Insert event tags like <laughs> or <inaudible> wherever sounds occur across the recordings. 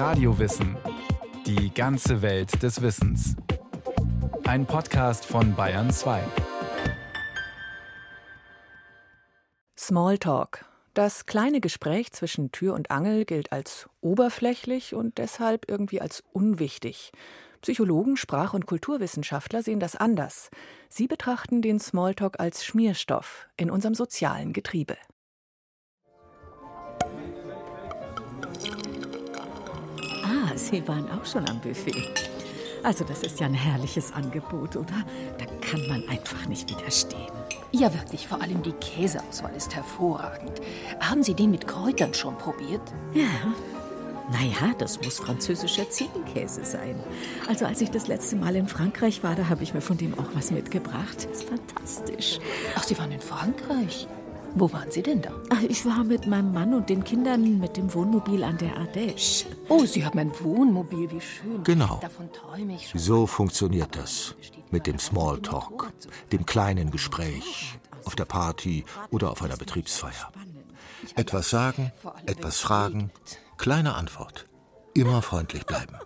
Radiowissen. Die ganze Welt des Wissens. Ein Podcast von Bayern 2. Smalltalk. Das kleine Gespräch zwischen Tür und Angel gilt als oberflächlich und deshalb irgendwie als unwichtig. Psychologen, Sprach- und Kulturwissenschaftler sehen das anders. Sie betrachten den Smalltalk als Schmierstoff in unserem sozialen Getriebe. Ah, <laughs> Sie waren auch schon am Buffet. Also das ist ja ein herrliches Angebot, oder? Da kann man einfach nicht widerstehen. Ja, wirklich. Vor allem die Käseauswahl ist hervorragend. Haben Sie den mit Kräutern schon probiert? Ja. Naja, das muss französischer Ziegenkäse sein. Also als ich das letzte Mal in Frankreich war, da habe ich mir von dem auch was mitgebracht. Das ist fantastisch. Ach, Sie waren in Frankreich? Wo waren Sie denn da? Ach, ich war mit meinem Mann und den Kindern mit dem Wohnmobil an der Ardèche. Oh, Sie haben ein Wohnmobil, wie schön. Genau. Davon träume ich schon. So funktioniert das mit dem Smalltalk, dem kleinen Gespräch auf der Party oder auf einer Betriebsfeier. Etwas sagen, etwas fragen, kleine Antwort. Immer freundlich bleiben.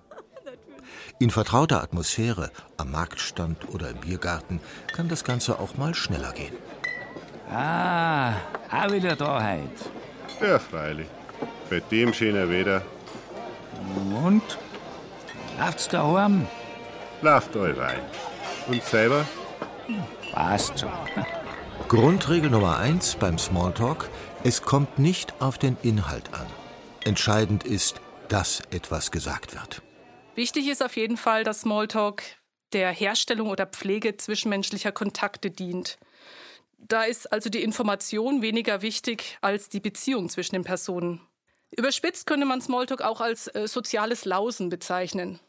In vertrauter Atmosphäre, am Marktstand oder im Biergarten, kann das Ganze auch mal schneller gehen. Ah, auch wieder da heute. Ja, freilich. Bei dem schönen Wetter Und? Läuft's daheim? läuft euch rein. Und selber? Passt schon. <laughs> Grundregel Nummer eins beim Smalltalk: Es kommt nicht auf den Inhalt an. Entscheidend ist, dass etwas gesagt wird. Wichtig ist auf jeden Fall, dass Smalltalk der Herstellung oder Pflege zwischenmenschlicher Kontakte dient. Da ist also die Information weniger wichtig als die Beziehung zwischen den Personen. Überspitzt könnte man Smalltalk auch als äh, soziales Lausen bezeichnen.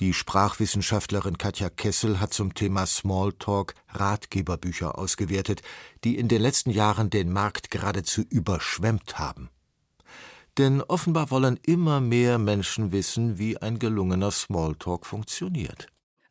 Die Sprachwissenschaftlerin Katja Kessel hat zum Thema Smalltalk Ratgeberbücher ausgewertet, die in den letzten Jahren den Markt geradezu überschwemmt haben. Denn offenbar wollen immer mehr Menschen wissen, wie ein gelungener Smalltalk funktioniert.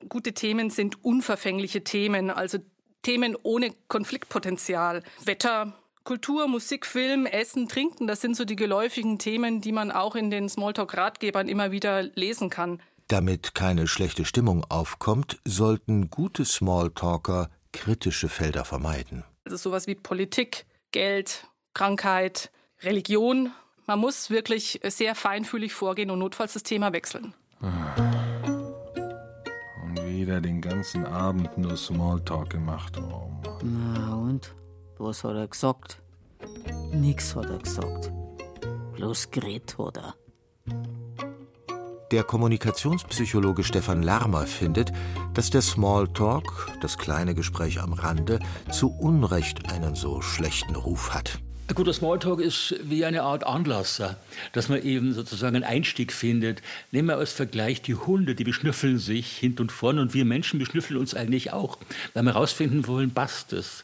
Gute Themen sind unverfängliche Themen, also Themen ohne Konfliktpotenzial. Wetter, Kultur, Musik, Film, Essen, Trinken, das sind so die geläufigen Themen, die man auch in den Smalltalk-Ratgebern immer wieder lesen kann. Damit keine schlechte Stimmung aufkommt, sollten gute Smalltalker kritische Felder vermeiden. Also sowas wie Politik, Geld, Krankheit, Religion. Man muss wirklich sehr feinfühlig vorgehen und notfalls das Thema wechseln. Und wieder den ganzen Abend nur Smalltalk gemacht. Oh Mann. Na und? Was hat er gesagt? Nix hat er gesagt. Bloß geredet hat er. Der Kommunikationspsychologe Stefan Lermer findet, dass der Smalltalk, das kleine Gespräch am Rande, zu Unrecht einen so schlechten Ruf hat. Ein guter Smalltalk ist wie eine Art Anlasser, dass man eben sozusagen einen Einstieg findet. Nehmen wir als Vergleich die Hunde, die beschnüffeln sich hinten und vorne und wir Menschen beschnüffeln uns eigentlich auch, weil wir herausfinden wollen, passt es.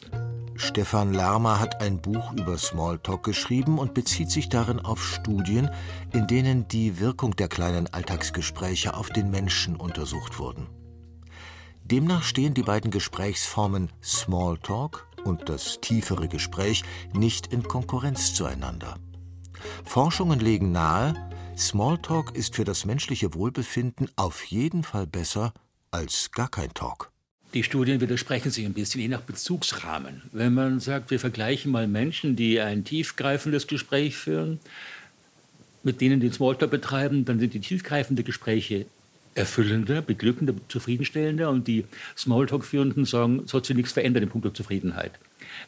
Stefan Lermer hat ein Buch über Smalltalk geschrieben und bezieht sich darin auf Studien, in denen die Wirkung der kleinen Alltagsgespräche auf den Menschen untersucht wurden. Demnach stehen die beiden Gesprächsformen Smalltalk und das tiefere Gespräch nicht in Konkurrenz zueinander. Forschungen legen nahe, Smalltalk ist für das menschliche Wohlbefinden auf jeden Fall besser als gar kein Talk. Die Studien widersprechen sich ein bisschen, je nach Bezugsrahmen. Wenn man sagt, wir vergleichen mal Menschen, die ein tiefgreifendes Gespräch führen, mit denen die Smalltalk betreiben, dann sind die tiefgreifenden Gespräche erfüllender, beglückender, zufriedenstellender und die Smalltalk-Führenden sagen, es hat sich nichts verändert in puncto Zufriedenheit.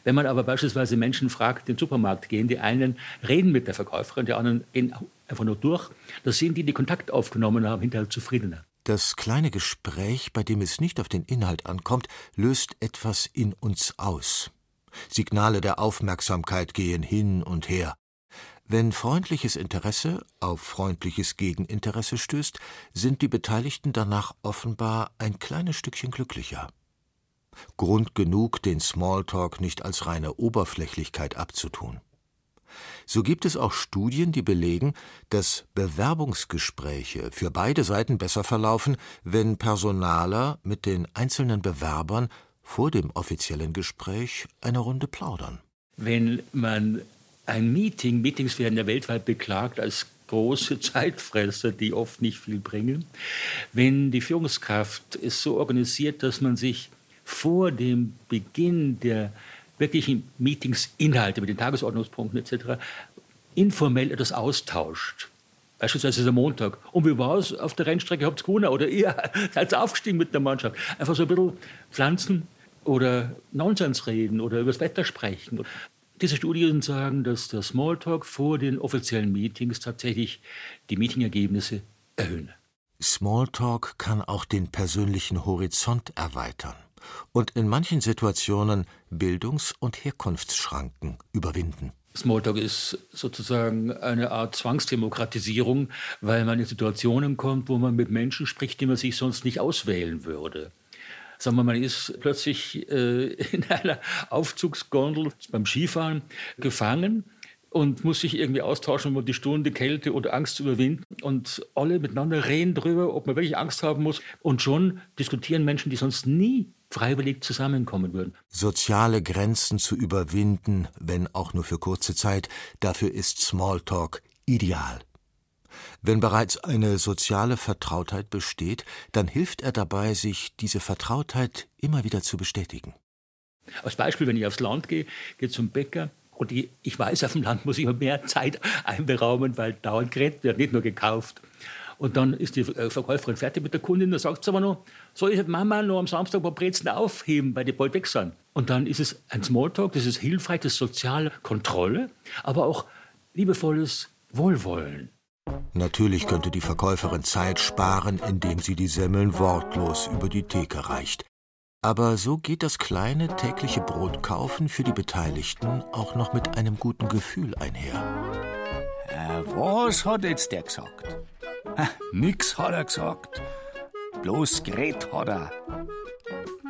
Wenn man aber beispielsweise Menschen fragt, den Supermarkt gehen, die einen reden mit der Verkäuferin, die anderen gehen einfach nur durch, da sind die, die Kontakt aufgenommen haben, hinterher zufriedener. Das kleine Gespräch, bei dem es nicht auf den Inhalt ankommt, löst etwas in uns aus. Signale der Aufmerksamkeit gehen hin und her. Wenn freundliches Interesse auf freundliches Gegeninteresse stößt, sind die Beteiligten danach offenbar ein kleines Stückchen glücklicher. Grund genug, den Smalltalk nicht als reine Oberflächlichkeit abzutun. So gibt es auch Studien, die belegen, dass Bewerbungsgespräche für beide Seiten besser verlaufen, wenn Personaler mit den einzelnen Bewerbern vor dem offiziellen Gespräch eine Runde plaudern. Wenn man ein Meeting, Meetings werden ja weltweit beklagt als große <laughs> Zeitfresser, die oft nicht viel bringen. Wenn die Führungskraft es so organisiert, dass man sich vor dem Beginn der wirklichen Meetingsinhalte mit den Tagesordnungspunkten etc. informell etwas austauscht. Beispielsweise der Montag. Und wie war es auf der Rennstrecke? Habt ihr gewonnen? Oder <laughs> ihr seid aufgestiegen mit der Mannschaft? Einfach so ein bisschen pflanzen oder Nonsens reden oder über das Wetter sprechen. Diese Studien sagen, dass der Smalltalk vor den offiziellen Meetings tatsächlich die Meetingergebnisse erhöhen. Smalltalk kann auch den persönlichen Horizont erweitern und in manchen Situationen Bildungs- und Herkunftsschranken überwinden. Smalltalk ist sozusagen eine Art Zwangsdemokratisierung, weil man in Situationen kommt, wo man mit Menschen spricht, die man sich sonst nicht auswählen würde. Sagen wir, man ist plötzlich äh, <laughs> in einer Aufzugsgondel beim Skifahren gefangen und muss sich irgendwie austauschen, um die Stunde Kälte oder Angst zu überwinden. Und alle miteinander reden darüber, ob man wirklich Angst haben muss. Und schon diskutieren Menschen, die sonst nie freiwillig zusammenkommen würden. Soziale Grenzen zu überwinden, wenn auch nur für kurze Zeit, dafür ist Smalltalk ideal. Wenn bereits eine soziale Vertrautheit besteht, dann hilft er dabei, sich diese Vertrautheit immer wieder zu bestätigen. Als Beispiel, wenn ich aufs Land gehe, gehe zum Bäcker und ich, ich weiß, auf dem Land muss ich mehr Zeit einberaumen, weil dauernd geredet wird, nicht nur gekauft. Und dann ist die äh, Verkäuferin fertig mit der Kundin, dann sagt sie aber noch, soll ich Mama noch am Samstag ein paar Brezen aufheben, weil die bald weg sind? Und dann ist es ein Smalltalk, das ist hilfreich, das ist soziale Kontrolle, aber auch liebevolles Wohlwollen. Natürlich könnte die Verkäuferin Zeit sparen, indem sie die Semmeln wortlos über die Theke reicht. Aber so geht das kleine tägliche Brotkaufen für die Beteiligten auch noch mit einem guten Gefühl einher. Äh, was hat jetzt der gesagt? Ha, nix hat er gesagt. Bloß geredet hat er.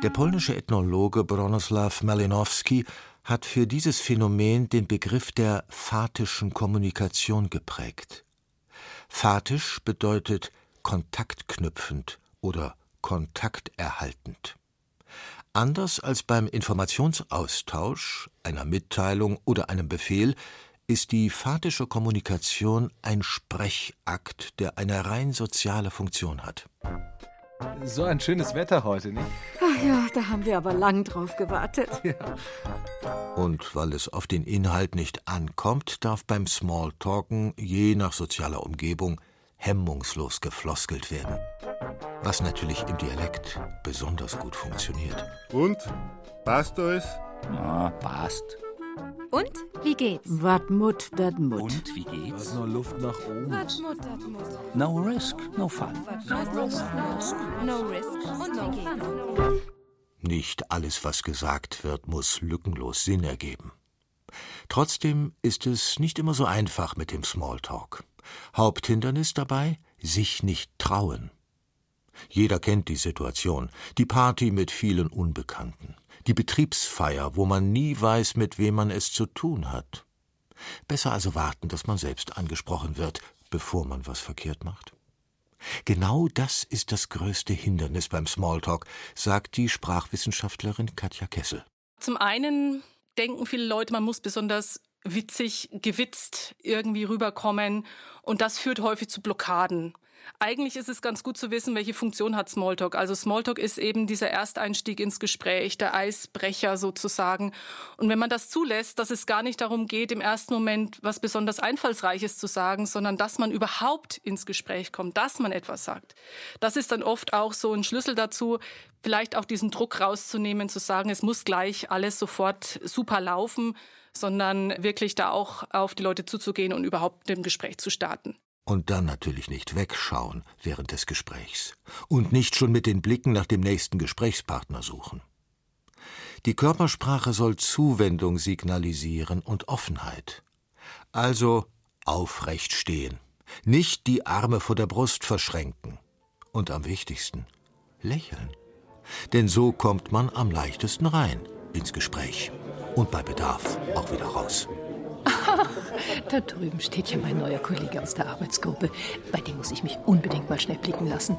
Der polnische Ethnologe Bronislaw Malinowski hat für dieses Phänomen den Begriff der fatischen Kommunikation geprägt. Fatisch bedeutet kontaktknüpfend oder kontakterhaltend. Anders als beim Informationsaustausch, einer Mitteilung oder einem Befehl ist die fatische Kommunikation ein Sprechakt, der eine rein soziale Funktion hat. So ein schönes Wetter heute, nicht? Ach ja, da haben wir aber lang drauf gewartet. Ja. Und weil es auf den Inhalt nicht ankommt, darf beim Smalltalken je nach sozialer Umgebung hemmungslos gefloskelt werden. Was natürlich im Dialekt besonders gut funktioniert. Und? Passt alles? Ja, passt. Und? Wie geht's? Wat mut, dat mut. Und wie geht's? Ist noch Luft nach oben. Wat mut, dat mut. No risk, no fun. No risk, no risk. Und wie geht's? Nicht alles, was gesagt wird, muss lückenlos Sinn ergeben. Trotzdem ist es nicht immer so einfach mit dem Smalltalk. Haupthindernis dabei, sich nicht trauen. Jeder kennt die Situation, die Party mit vielen Unbekannten die Betriebsfeier, wo man nie weiß, mit wem man es zu tun hat. Besser also warten, dass man selbst angesprochen wird, bevor man was verkehrt macht. Genau das ist das größte Hindernis beim Smalltalk, sagt die Sprachwissenschaftlerin Katja Kessel. Zum einen denken viele Leute, man muss besonders witzig, gewitzt irgendwie rüberkommen und das führt häufig zu Blockaden. Eigentlich ist es ganz gut zu wissen, welche Funktion hat Smalltalk. Also Smalltalk ist eben dieser Ersteinstieg ins Gespräch, der Eisbrecher sozusagen. Und wenn man das zulässt, dass es gar nicht darum geht, im ersten Moment was besonders Einfallsreiches zu sagen, sondern dass man überhaupt ins Gespräch kommt, dass man etwas sagt. Das ist dann oft auch so ein Schlüssel dazu, vielleicht auch diesen Druck rauszunehmen, zu sagen, es muss gleich alles sofort super laufen, sondern wirklich da auch auf die Leute zuzugehen und überhaupt im Gespräch zu starten. Und dann natürlich nicht wegschauen während des Gesprächs und nicht schon mit den Blicken nach dem nächsten Gesprächspartner suchen. Die Körpersprache soll Zuwendung signalisieren und Offenheit. Also aufrecht stehen, nicht die Arme vor der Brust verschränken und am wichtigsten lächeln. Denn so kommt man am leichtesten rein ins Gespräch und bei Bedarf auch wieder raus. Da drüben steht ja mein neuer Kollege aus der Arbeitsgruppe. Bei dem muss ich mich unbedingt mal schnell blicken lassen.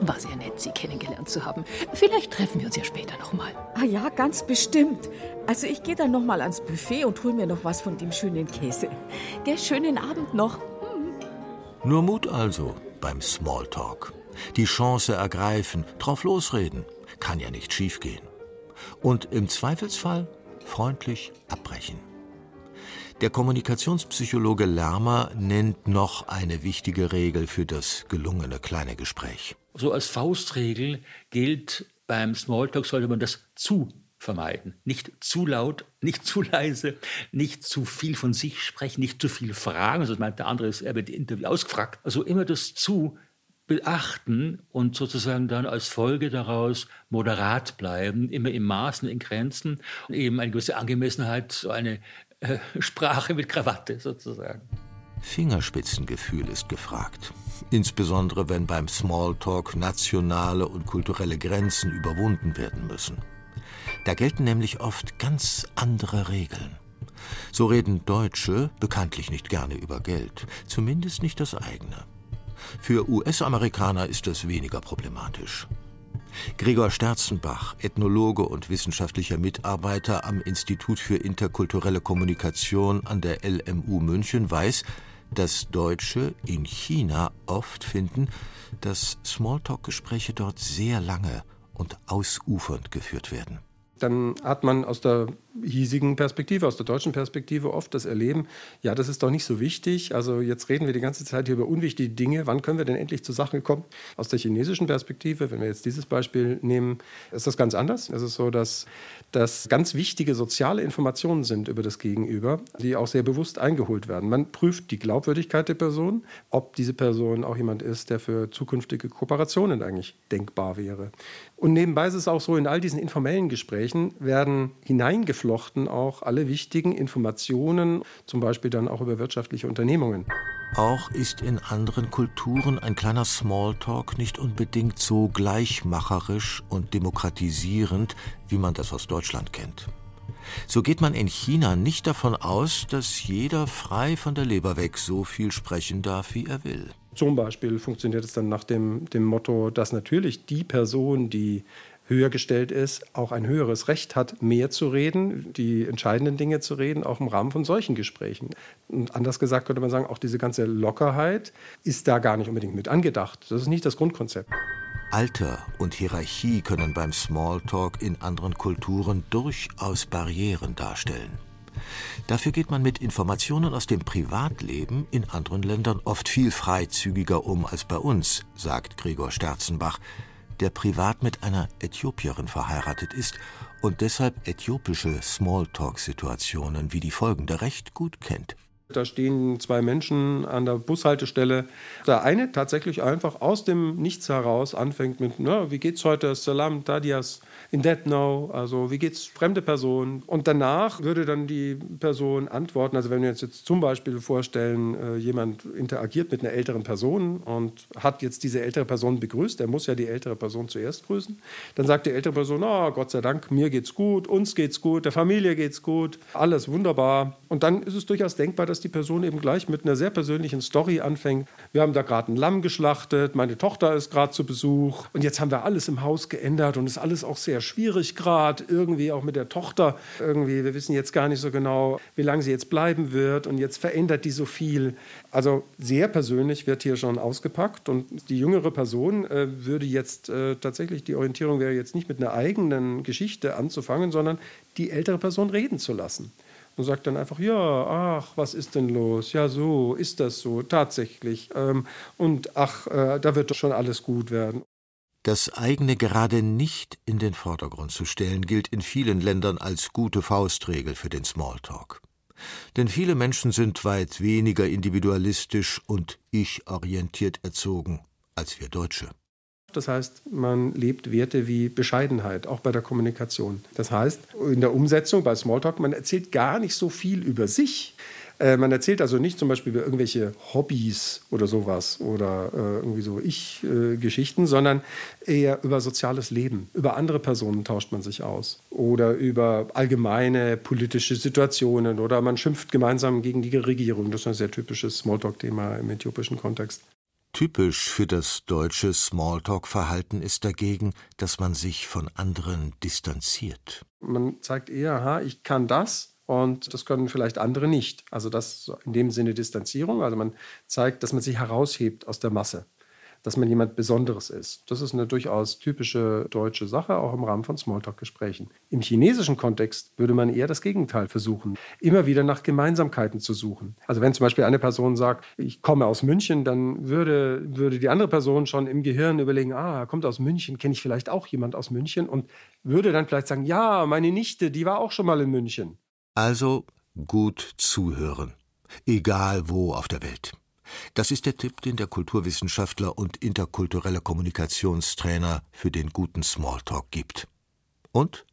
War sehr nett, Sie kennengelernt zu haben. Vielleicht treffen wir uns ja später noch mal. Ah ja, ganz bestimmt. Also ich gehe dann noch mal ans Buffet und hol mir noch was von dem schönen Käse. Gell, schönen Abend noch. Nur Mut also beim Smalltalk. Die Chance ergreifen, drauf losreden. Kann ja nicht schiefgehen. Und im Zweifelsfall freundlich abbrechen. Der Kommunikationspsychologe Lermer nennt noch eine wichtige Regel für das gelungene kleine Gespräch. So als Faustregel gilt, beim Smalltalk sollte man das zu vermeiden. Nicht zu laut, nicht zu leise, nicht zu viel von sich sprechen, nicht zu viel fragen. Also meint der andere, er wird Interview ausgefragt. Also immer das zu beachten und sozusagen dann als Folge daraus moderat bleiben, immer im Maßen, in Grenzen, eben eine gewisse Angemessenheit, so eine <laughs> Sprache mit Krawatte sozusagen. Fingerspitzengefühl ist gefragt. Insbesondere wenn beim Smalltalk nationale und kulturelle Grenzen überwunden werden müssen. Da gelten nämlich oft ganz andere Regeln. So reden Deutsche bekanntlich nicht gerne über Geld, zumindest nicht das eigene. Für US-Amerikaner ist das weniger problematisch. Gregor Sterzenbach, Ethnologe und wissenschaftlicher Mitarbeiter am Institut für interkulturelle Kommunikation an der LMU München, weiß, dass Deutsche in China oft finden, dass Smalltalk-Gespräche dort sehr lange und ausufernd geführt werden dann hat man aus der hiesigen Perspektive, aus der deutschen Perspektive oft das Erleben, ja, das ist doch nicht so wichtig. Also jetzt reden wir die ganze Zeit hier über unwichtige Dinge. Wann können wir denn endlich zur Sache kommen? Aus der chinesischen Perspektive, wenn wir jetzt dieses Beispiel nehmen, ist das ganz anders. Es ist so, dass das ganz wichtige soziale Informationen sind über das Gegenüber, die auch sehr bewusst eingeholt werden. Man prüft die Glaubwürdigkeit der Person, ob diese Person auch jemand ist, der für zukünftige Kooperationen eigentlich denkbar wäre. Und nebenbei ist es auch so, in all diesen informellen Gesprächen werden hineingeflochten auch alle wichtigen Informationen, zum Beispiel dann auch über wirtschaftliche Unternehmungen. Auch ist in anderen Kulturen ein kleiner Smalltalk nicht unbedingt so gleichmacherisch und demokratisierend, wie man das aus Deutschland kennt. So geht man in China nicht davon aus, dass jeder frei von der Leber weg so viel sprechen darf, wie er will. Zum Beispiel funktioniert es dann nach dem, dem Motto, dass natürlich die Person, die höher gestellt ist, auch ein höheres Recht hat, mehr zu reden, die entscheidenden Dinge zu reden, auch im Rahmen von solchen Gesprächen. Und anders gesagt könnte man sagen, auch diese ganze Lockerheit ist da gar nicht unbedingt mit angedacht. Das ist nicht das Grundkonzept. Alter und Hierarchie können beim Smalltalk in anderen Kulturen durchaus Barrieren darstellen. Dafür geht man mit Informationen aus dem Privatleben in anderen Ländern oft viel freizügiger um als bei uns, sagt Gregor Sterzenbach, der privat mit einer Äthiopierin verheiratet ist und deshalb äthiopische Smalltalk-Situationen wie die folgende recht gut kennt. Da stehen zwei Menschen an der Bushaltestelle. Der eine tatsächlich einfach aus dem Nichts heraus anfängt mit, na, wie geht's heute? Salam, Tadias in that now, also wie geht's fremde Person? Und danach würde dann die Person antworten, also wenn wir uns jetzt zum Beispiel vorstellen, äh, jemand interagiert mit einer älteren Person und hat jetzt diese ältere Person begrüßt, er muss ja die ältere Person zuerst grüßen, dann sagt die ältere Person, oh, Gott sei Dank, mir geht's gut, uns geht's gut, der Familie geht's gut, alles wunderbar. Und dann ist es durchaus denkbar, dass die Person eben gleich mit einer sehr persönlichen Story anfängt. Wir haben da gerade ein Lamm geschlachtet, meine Tochter ist gerade zu Besuch und jetzt haben wir alles im Haus geändert und ist alles auch sehr schwierig gerade, irgendwie auch mit der Tochter. Irgendwie, wir wissen jetzt gar nicht so genau, wie lange sie jetzt bleiben wird und jetzt verändert die so viel. Also sehr persönlich wird hier schon ausgepackt und die jüngere Person äh, würde jetzt äh, tatsächlich, die Orientierung wäre jetzt nicht mit einer eigenen Geschichte anzufangen, sondern die ältere Person reden zu lassen und sagt dann einfach, ja, ach, was ist denn los? Ja, so, ist das so, tatsächlich. Ähm, und ach, äh, da wird doch schon alles gut werden. Das eigene gerade nicht in den Vordergrund zu stellen, gilt in vielen Ländern als gute Faustregel für den Smalltalk. Denn viele Menschen sind weit weniger individualistisch und ich-orientiert erzogen als wir Deutsche. Das heißt, man lebt Werte wie Bescheidenheit, auch bei der Kommunikation. Das heißt, in der Umsetzung bei Smalltalk, man erzählt gar nicht so viel über sich, Äh, man erzählt also nicht zum Beispiel über irgendwelche Hobbys oder sowas oder äh, irgendwie so Ich-Geschichten, sondern eher über soziales Leben. Über andere Personen tauscht man sich aus oder über allgemeine politische Situationen oder man schimpft gemeinsam gegen die Regierung. Das ist ein sehr typisches Smalltalk-Thema im äthiopischen Kontext. Typisch für das deutsche Smalltalk-Verhalten ist dagegen, dass man sich von anderen distanziert. Man zeigt eher, aha, ich kann das und das können vielleicht andere nicht. Also das in dem Sinne Distanzierung. Also man zeigt, dass man sich heraushebt aus der Masse dass man jemand Besonderes ist. Das ist eine durchaus typische deutsche Sache, auch im Rahmen von Smalltalk-Gesprächen. Im chinesischen Kontext würde man eher das Gegenteil versuchen, immer wieder nach Gemeinsamkeiten zu suchen. Also wenn zum Beispiel eine Person sagt, ich komme aus München, dann würde, würde die andere Person schon im Gehirn überlegen, ah, er kommt aus München, kenne ich vielleicht auch jemand aus München und würde dann vielleicht sagen, ja, meine Nichte, die war auch schon mal in München. Also gut zuhören, egal wo auf der Welt. Das ist der Tipp, den der Kulturwissenschaftler und interkulturelle Kommunikationstrainer für den guten Smalltalk gibt. Und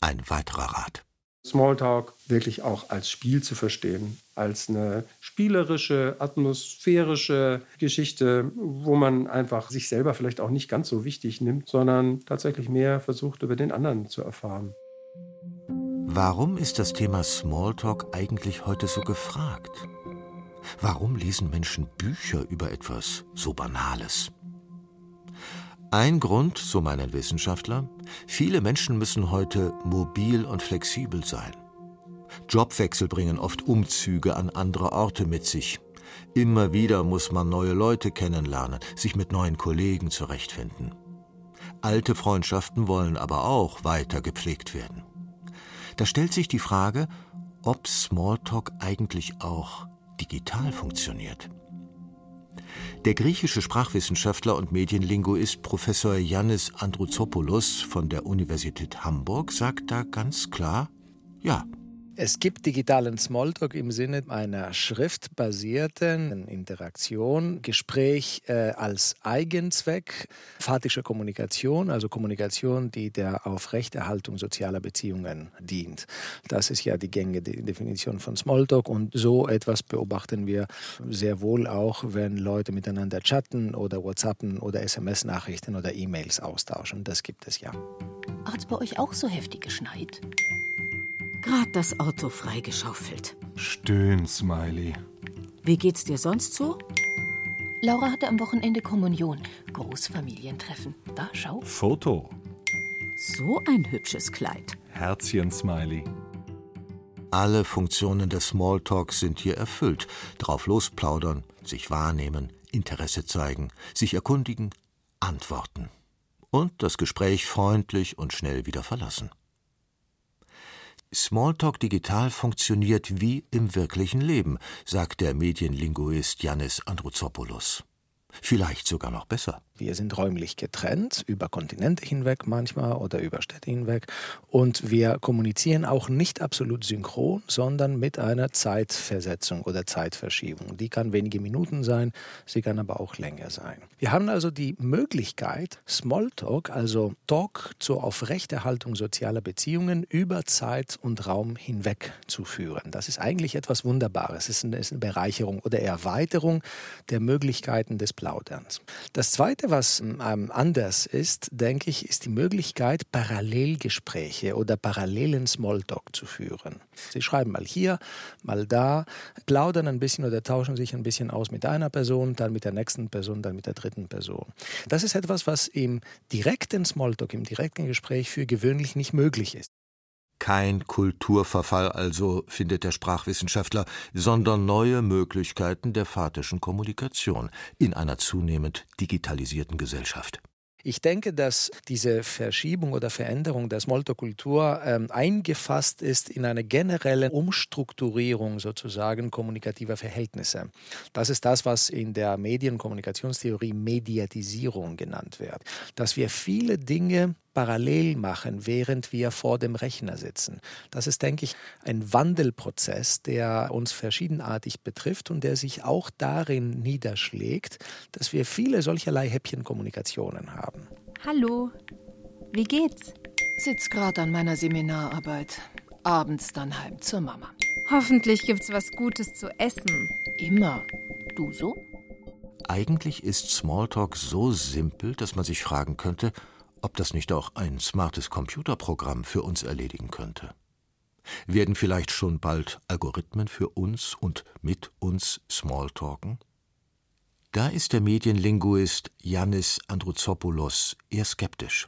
ein weiterer Rat. Smalltalk wirklich auch als Spiel zu verstehen, als eine spielerische, atmosphärische Geschichte, wo man einfach sich selber vielleicht auch nicht ganz so wichtig nimmt, sondern tatsächlich mehr versucht, über den anderen zu erfahren. Warum ist das Thema Smalltalk eigentlich heute so gefragt? Warum lesen Menschen Bücher über etwas so Banales? Ein Grund, so meinen Wissenschaftler, viele Menschen müssen heute mobil und flexibel sein. Jobwechsel bringen oft Umzüge an andere Orte mit sich. Immer wieder muss man neue Leute kennenlernen, sich mit neuen Kollegen zurechtfinden. Alte Freundschaften wollen aber auch weiter gepflegt werden. Da stellt sich die Frage, ob Smalltalk eigentlich auch digital funktioniert. Der griechische Sprachwissenschaftler und Medienlinguist Professor Yannis Androuzopoulos von der Universität Hamburg sagt da ganz klar Ja. Es gibt digitalen Smalltalk im Sinne einer schriftbasierten Interaktion, Gespräch äh, als Eigenzweck, phatische Kommunikation, also Kommunikation, die der Aufrechterhaltung sozialer Beziehungen dient. Das ist ja die gängige Definition von Smalltalk und so etwas beobachten wir sehr wohl auch, wenn Leute miteinander chatten oder WhatsAppen oder SMS-Nachrichten oder E-Mails austauschen. Das gibt es ja. Hat es bei euch auch so heftig geschneit? Gerade das Auto freigeschaufelt. Stöhn, Smiley. Wie geht's dir sonst so? Laura hatte am Wochenende Kommunion. Großfamilientreffen. Da, schau. Foto. So ein hübsches Kleid. Herzchen, Smiley. Alle Funktionen des Smalltalks sind hier erfüllt. Drauf losplaudern, sich wahrnehmen, Interesse zeigen, sich erkundigen, antworten. Und das Gespräch freundlich und schnell wieder verlassen. Smalltalk digital funktioniert wie im wirklichen Leben, sagt der Medienlinguist Yannis Androuzopoulos. Vielleicht sogar noch besser. Wir sind räumlich getrennt, über Kontinente hinweg manchmal oder über Städte hinweg. Und wir kommunizieren auch nicht absolut synchron, sondern mit einer Zeitversetzung oder Zeitverschiebung. Die kann wenige Minuten sein, sie kann aber auch länger sein. Wir haben also die Möglichkeit, Smalltalk, also Talk zur Aufrechterhaltung sozialer Beziehungen über Zeit und Raum hinweg zu führen. Das ist eigentlich etwas Wunderbares. Es ist eine Bereicherung oder Erweiterung der Möglichkeiten des Plauderns. Das Zweite, was ähm, anders ist, denke ich, ist die Möglichkeit, Parallelgespräche oder parallelen Smalltalk zu führen. Sie schreiben mal hier, mal da, plaudern ein bisschen oder tauschen sich ein bisschen aus mit einer Person, dann mit der nächsten Person, dann mit der dritten Person. Das ist etwas, was im direkten Smalltalk, im direkten Gespräch für gewöhnlich nicht möglich ist. Kein Kulturverfall also, findet der Sprachwissenschaftler, sondern neue Möglichkeiten der phatischen Kommunikation in einer zunehmend digitalisierten Gesellschaft. Ich denke, dass diese Verschiebung oder Veränderung der Smalltalk-Kultur ähm, eingefasst ist in eine generelle Umstrukturierung sozusagen kommunikativer Verhältnisse. Das ist das, was in der Medienkommunikationstheorie Mediatisierung genannt wird. Dass wir viele Dinge parallel machen, während wir vor dem Rechner sitzen. Das ist, denke ich, ein Wandelprozess, der uns verschiedenartig betrifft und der sich auch darin niederschlägt, dass wir viele solcherlei Häppchenkommunikationen haben. Hallo, wie geht's? Sitz gerade an meiner Seminararbeit. Abends dann heim zur Mama. Hoffentlich gibt's was Gutes zu essen. Immer. Du so? Eigentlich ist Smalltalk so simpel, dass man sich fragen könnte, ob das nicht auch ein smartes Computerprogramm für uns erledigen könnte. Werden vielleicht schon bald Algorithmen für uns und mit uns Smalltalken? Da ist der Medienlinguist Yannis Androuzopoulos eher skeptisch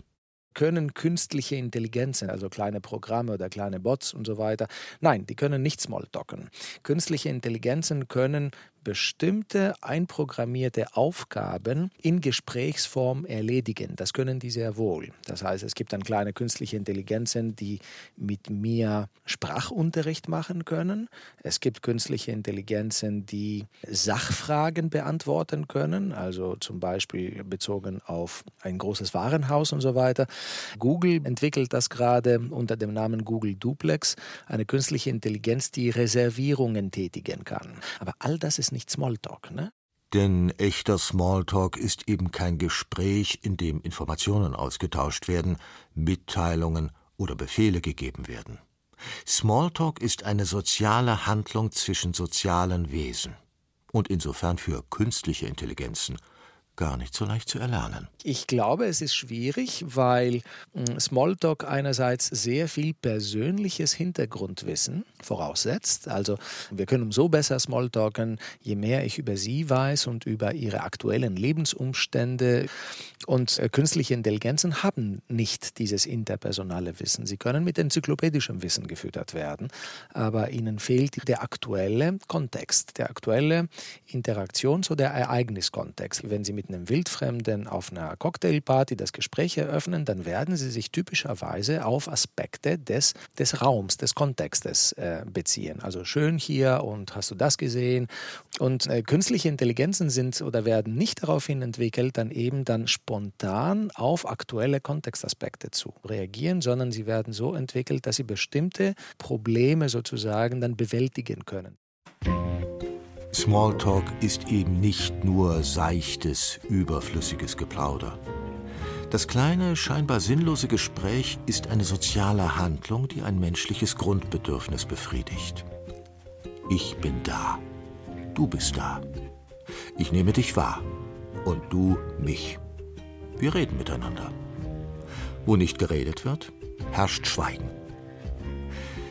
können künstliche Intelligenzen, also kleine Programme oder kleine Bots und so weiter, nein, die können nicht Smalltalken. Künstliche Intelligenzen können bestimmte einprogrammierte Aufgaben in Gesprächsform erledigen. Das können die sehr wohl. Das heißt, es gibt dann kleine künstliche Intelligenzen, die mit mir Sprachunterricht machen können. Es gibt künstliche Intelligenzen, die Sachfragen beantworten können, also zum Beispiel bezogen auf ein großes Warenhaus und so weiter. Google entwickelt das gerade unter dem Namen Google Duplex, eine künstliche Intelligenz, die Reservierungen tätigen kann. Aber all das ist nicht Smalltalk, ne? Denn echter Smalltalk ist eben kein Gespräch, in dem Informationen ausgetauscht werden, Mitteilungen oder Befehle gegeben werden. Smalltalk ist eine soziale Handlung zwischen sozialen Wesen und insofern für künstliche Intelligenzen gar nicht so leicht zu erlernen. Ich glaube, es ist schwierig, weil hm, Smalltalk einerseits sehr viel persönliches Hintergrundwissen voraussetzt. Also wir können umso besser Smalltalken, je mehr ich über sie weiß und über ihre aktuellen Lebensumstände. Und äh, künstliche Intelligenzen haben nicht dieses interpersonale Wissen. Sie können mit enzyklopädischem Wissen gefüttert werden, aber ihnen fehlt der aktuelle Kontext, der aktuelle Interaktions- oder Ereigniskontext. Wenn Sie mit einem Wildfremden auf einer Cocktailparty das Gespräch eröffnen, dann werden sie sich typischerweise auf Aspekte des, des Raums, des Kontextes äh, beziehen. Also schön hier und hast du das gesehen? Und äh, künstliche Intelligenzen sind oder werden nicht daraufhin entwickelt, dann eben dann spontan auf aktuelle Kontextaspekte zu reagieren, sondern sie werden so entwickelt, dass sie bestimmte Probleme sozusagen dann bewältigen können. Smalltalk ist eben nicht nur seichtes, überflüssiges Geplauder. Das kleine, scheinbar sinnlose Gespräch ist eine soziale Handlung, die ein menschliches Grundbedürfnis befriedigt. Ich bin da. Du bist da. Ich nehme dich wahr. Und du mich. Wir reden miteinander. Wo nicht geredet wird, herrscht Schweigen.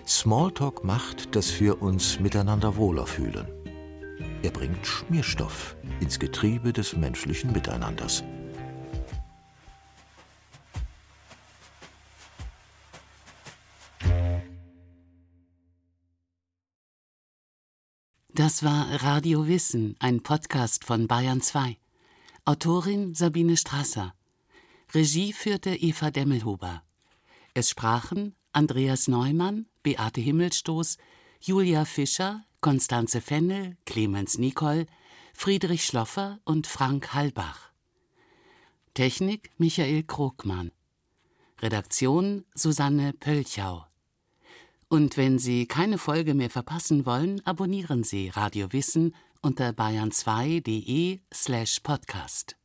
Smalltalk macht, dass wir uns miteinander wohler fühlen. Er bringt Schmierstoff ins Getriebe des menschlichen Miteinanders. Das war Radio Wissen, ein Podcast von Bayern 2. Autorin Sabine Strasser. Regie führte Eva Demmelhuber. Es sprachen Andreas Neumann, Beate Himmelstoß, Julia Fischer, Konstanze Fennel, Clemens Nicol, Friedrich Schloffer und Frank Hallbach. Technik Michael Krogmann. Redaktion Susanne Pölchau. Und wenn Sie keine Folge mehr verpassen wollen, abonnieren Sie Radio Wissen unter bayern2.de slash podcast.